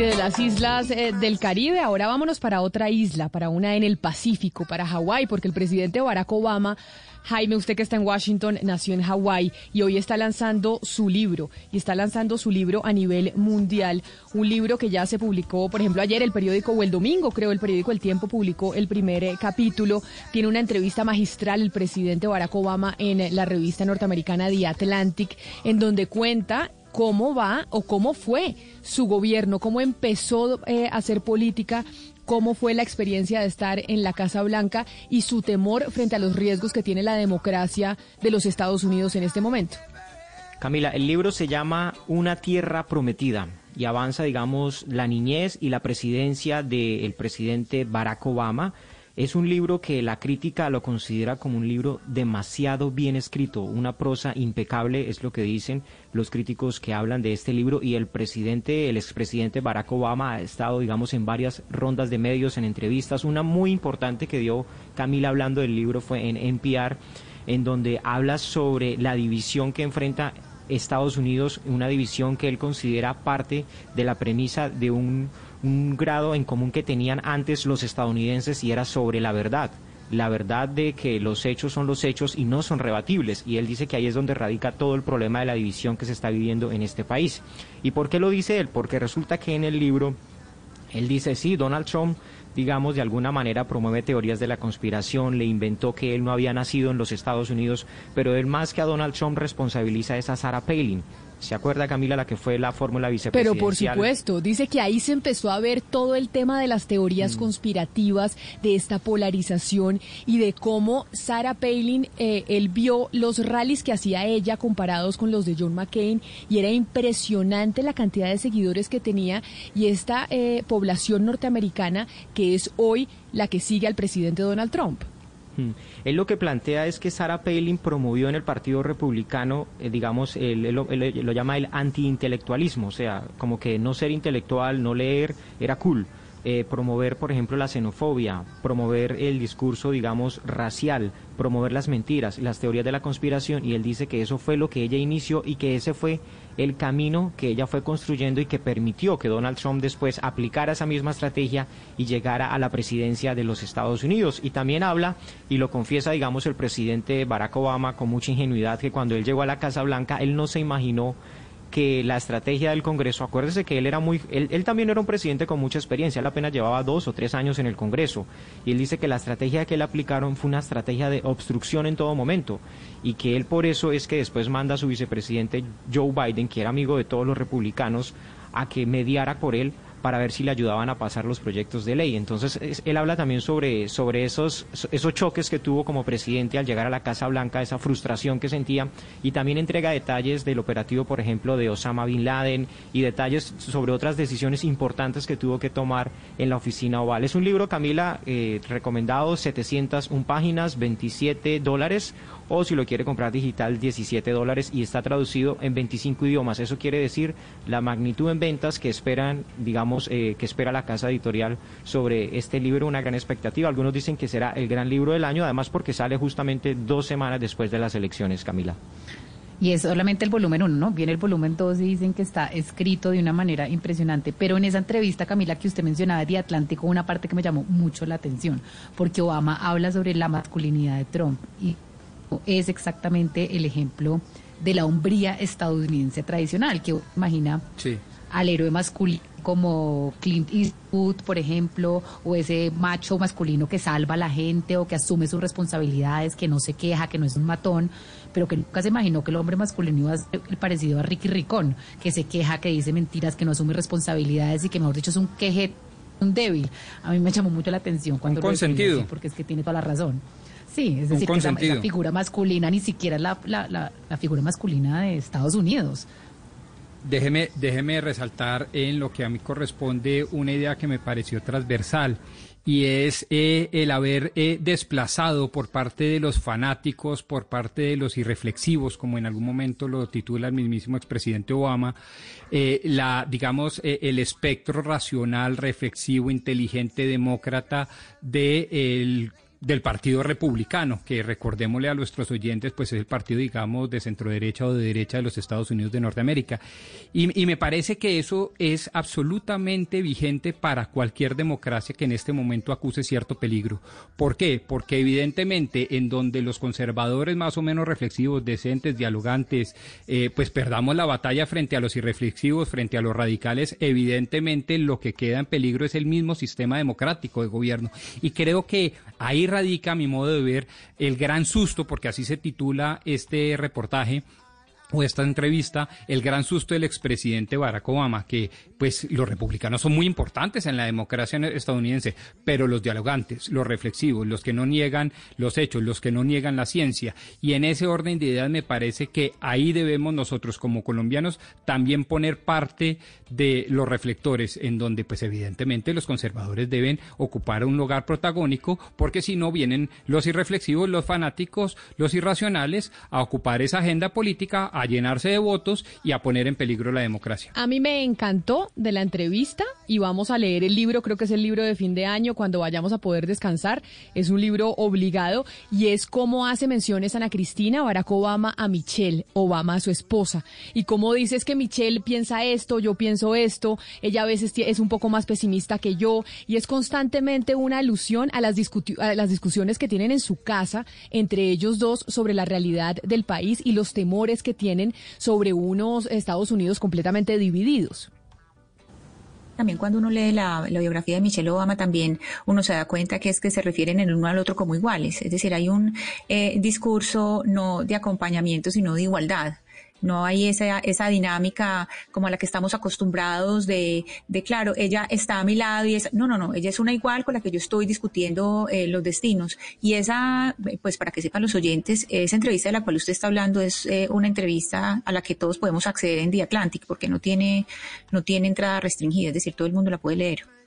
de las islas eh, del Caribe, ahora vámonos para otra isla, para una en el Pacífico, para Hawái, porque el presidente Barack Obama, Jaime, usted que está en Washington, nació en Hawái y hoy está lanzando su libro, y está lanzando su libro a nivel mundial, un libro que ya se publicó, por ejemplo, ayer el periódico o el domingo, creo, el periódico El Tiempo publicó el primer eh, capítulo, tiene una entrevista magistral el presidente Barack Obama en la revista norteamericana The Atlantic, en donde cuenta cómo va o cómo fue su gobierno, cómo empezó eh, a hacer política, cómo fue la experiencia de estar en la Casa Blanca y su temor frente a los riesgos que tiene la democracia de los Estados Unidos en este momento. Camila, el libro se llama Una tierra prometida y avanza, digamos, la niñez y la presidencia del presidente Barack Obama es un libro que la crítica lo considera como un libro demasiado bien escrito, una prosa impecable, es lo que dicen los críticos que hablan de este libro y el presidente, el expresidente Barack Obama ha estado, digamos, en varias rondas de medios, en entrevistas. Una muy importante que dio Camila hablando del libro fue en NPR, en donde habla sobre la división que enfrenta Estados Unidos, una división que él considera parte de la premisa de un grado en común que tenían antes los estadounidenses y era sobre la verdad. La verdad de que los hechos son los hechos y no son rebatibles. Y él dice que ahí es donde radica todo el problema de la división que se está viviendo en este país. ¿Y por qué lo dice él? Porque resulta que en el libro él dice, sí, Donald Trump digamos, de alguna manera promueve teorías de la conspiración, le inventó que él no había nacido en los Estados Unidos, pero él más que a Donald Trump responsabiliza a esa Sarah Palin, ¿Se acuerda, Camila, la que fue la fórmula vicepresidencial? Pero por supuesto, dice que ahí se empezó a ver todo el tema de las teorías mm. conspirativas, de esta polarización y de cómo Sarah Palin, eh, él vio los rallies que hacía ella comparados con los de John McCain y era impresionante la cantidad de seguidores que tenía y esta eh, población norteamericana que es hoy la que sigue al presidente Donald Trump. Él lo que plantea es que Sarah Palin promovió en el Partido Republicano, eh, digamos, él, lo llama el antiintelectualismo, o sea, como que no ser intelectual, no leer, era cool. Eh, promover, por ejemplo, la xenofobia, promover el discurso, digamos, racial, promover las mentiras, las teorías de la conspiración, y él dice que eso fue lo que ella inició y que ese fue el camino que ella fue construyendo y que permitió que Donald Trump después aplicara esa misma estrategia y llegara a la presidencia de los Estados Unidos. Y también habla, y lo confiesa, digamos, el presidente Barack Obama con mucha ingenuidad, que cuando él llegó a la Casa Blanca, él no se imaginó que la estrategia del Congreso, acuérdese que él era muy, él, también era un presidente con mucha experiencia, él apenas llevaba dos o tres años en el Congreso, y él dice que la estrategia que él aplicaron fue una estrategia de obstrucción en todo momento, y que él por eso es que después manda a su vicepresidente Joe Biden, que era amigo de todos los republicanos, a que mediara por él para ver si le ayudaban a pasar los proyectos de ley. Entonces, él habla también sobre, sobre esos, esos choques que tuvo como presidente al llegar a la Casa Blanca, esa frustración que sentía, y también entrega detalles del operativo, por ejemplo, de Osama Bin Laden y detalles sobre otras decisiones importantes que tuvo que tomar en la oficina oval. Es un libro, Camila, eh, recomendado, 701 páginas, 27 dólares o si lo quiere comprar digital 17 dólares y está traducido en 25 idiomas. Eso quiere decir la magnitud en ventas que esperan, digamos, eh, que espera la casa editorial sobre este libro, una gran expectativa. Algunos dicen que será el gran libro del año, además porque sale justamente dos semanas después de las elecciones, Camila. Y es solamente el volumen uno, ¿no? Viene el volumen dos y dicen que está escrito de una manera impresionante. Pero en esa entrevista, Camila, que usted mencionaba de Atlántico, una parte que me llamó mucho la atención, porque Obama habla sobre la masculinidad de Trump y es exactamente el ejemplo de la hombría estadounidense tradicional, que imagina al héroe masculino como Clint Eastwood, por ejemplo, o ese macho masculino que salva a la gente o que asume sus responsabilidades, que no se queja, que no es un matón, pero que nunca se imaginó que el hombre masculino iba a ser parecido a Ricky Ricón, que se queja, que dice mentiras, que no asume responsabilidades y que, mejor dicho, es un queje, un débil. A mí me llamó mucho la atención cuando un lo porque es que tiene toda la razón. Sí, es decir, que la, figura masculina ni siquiera es la, la, la, figura masculina de Estados Unidos. Déjeme, déjeme resaltar en lo que a mí corresponde una idea que me pareció transversal y es eh, el haber eh, desplazado por parte de los fanáticos, por parte de los irreflexivos, como en algún momento lo titula el mismísimo expresidente Obama, eh, la, digamos, el espectro racional, reflexivo, inteligente, demócrata de el del Partido Republicano, que recordémosle a nuestros oyentes, pues es el partido, digamos, de centro derecha o de derecha de los Estados Unidos de Norteamérica. Y, me parece que eso es absolutamente vigente para cualquier democracia que en este momento acuse cierto peligro. ¿Por qué? Porque evidentemente en donde los conservadores más o menos reflexivos, decentes, dialogantes, eh, pues perdamos la batalla frente a los irreflexivos, frente a los radicales, evidentemente lo que queda en peligro es el mismo sistema democrático de gobierno. Y creo que ahí radica, a mi modo de ver, el gran susto, porque así se titula este reportaje, o esta entrevista el gran susto del expresidente Barack Obama, que pues los republicanos son muy importantes en la democracia estadounidense, pero los dialogantes, los reflexivos, los que no niegan los hechos, los que no niegan la ciencia, y en ese orden de ideas me parece que ahí debemos nosotros como colombianos también poner parte de los reflectores, en donde pues evidentemente los conservadores deben ocupar un lugar protagónico, porque si no vienen los irreflexivos, los fanáticos, los irracionales a ocupar esa agenda política a llenarse de votos y a poner en peligro la democracia. A mí me encantó de la entrevista y vamos a leer el libro, creo que es el libro de fin de año cuando vayamos a poder descansar. Es un libro obligado y es cómo hace menciones Ana Cristina Barack Obama a Michelle Obama, a su esposa. Y cómo dices que Michelle piensa esto, yo pienso esto, ella a veces es un poco más pesimista que yo y es constantemente una alusión a las, a las discusiones que tienen en su casa entre ellos dos sobre la realidad del país y los temores que tienen tienen sobre unos Estados Unidos completamente divididos también cuando uno lee la, biografía de Michelle Obama, también uno se da cuenta que es que se refieren el uno al otro como iguales. Es decir, hay un eh, discurso no de acompañamiento, sino de igualdad. No hay esa, esa dinámica como a la que estamos acostumbrados de, de, claro, ella está a mi lado y es, no, no, no, ella es una igual con la que yo estoy discutiendo eh, los destinos. Y esa, pues para que sepan los oyentes, esa entrevista de la cual usted está hablando es eh, una entrevista a la que todos podemos acceder en The Atlantic porque no tiene, no tiene entrada restringida, es decir, todo el mundo la puede leer.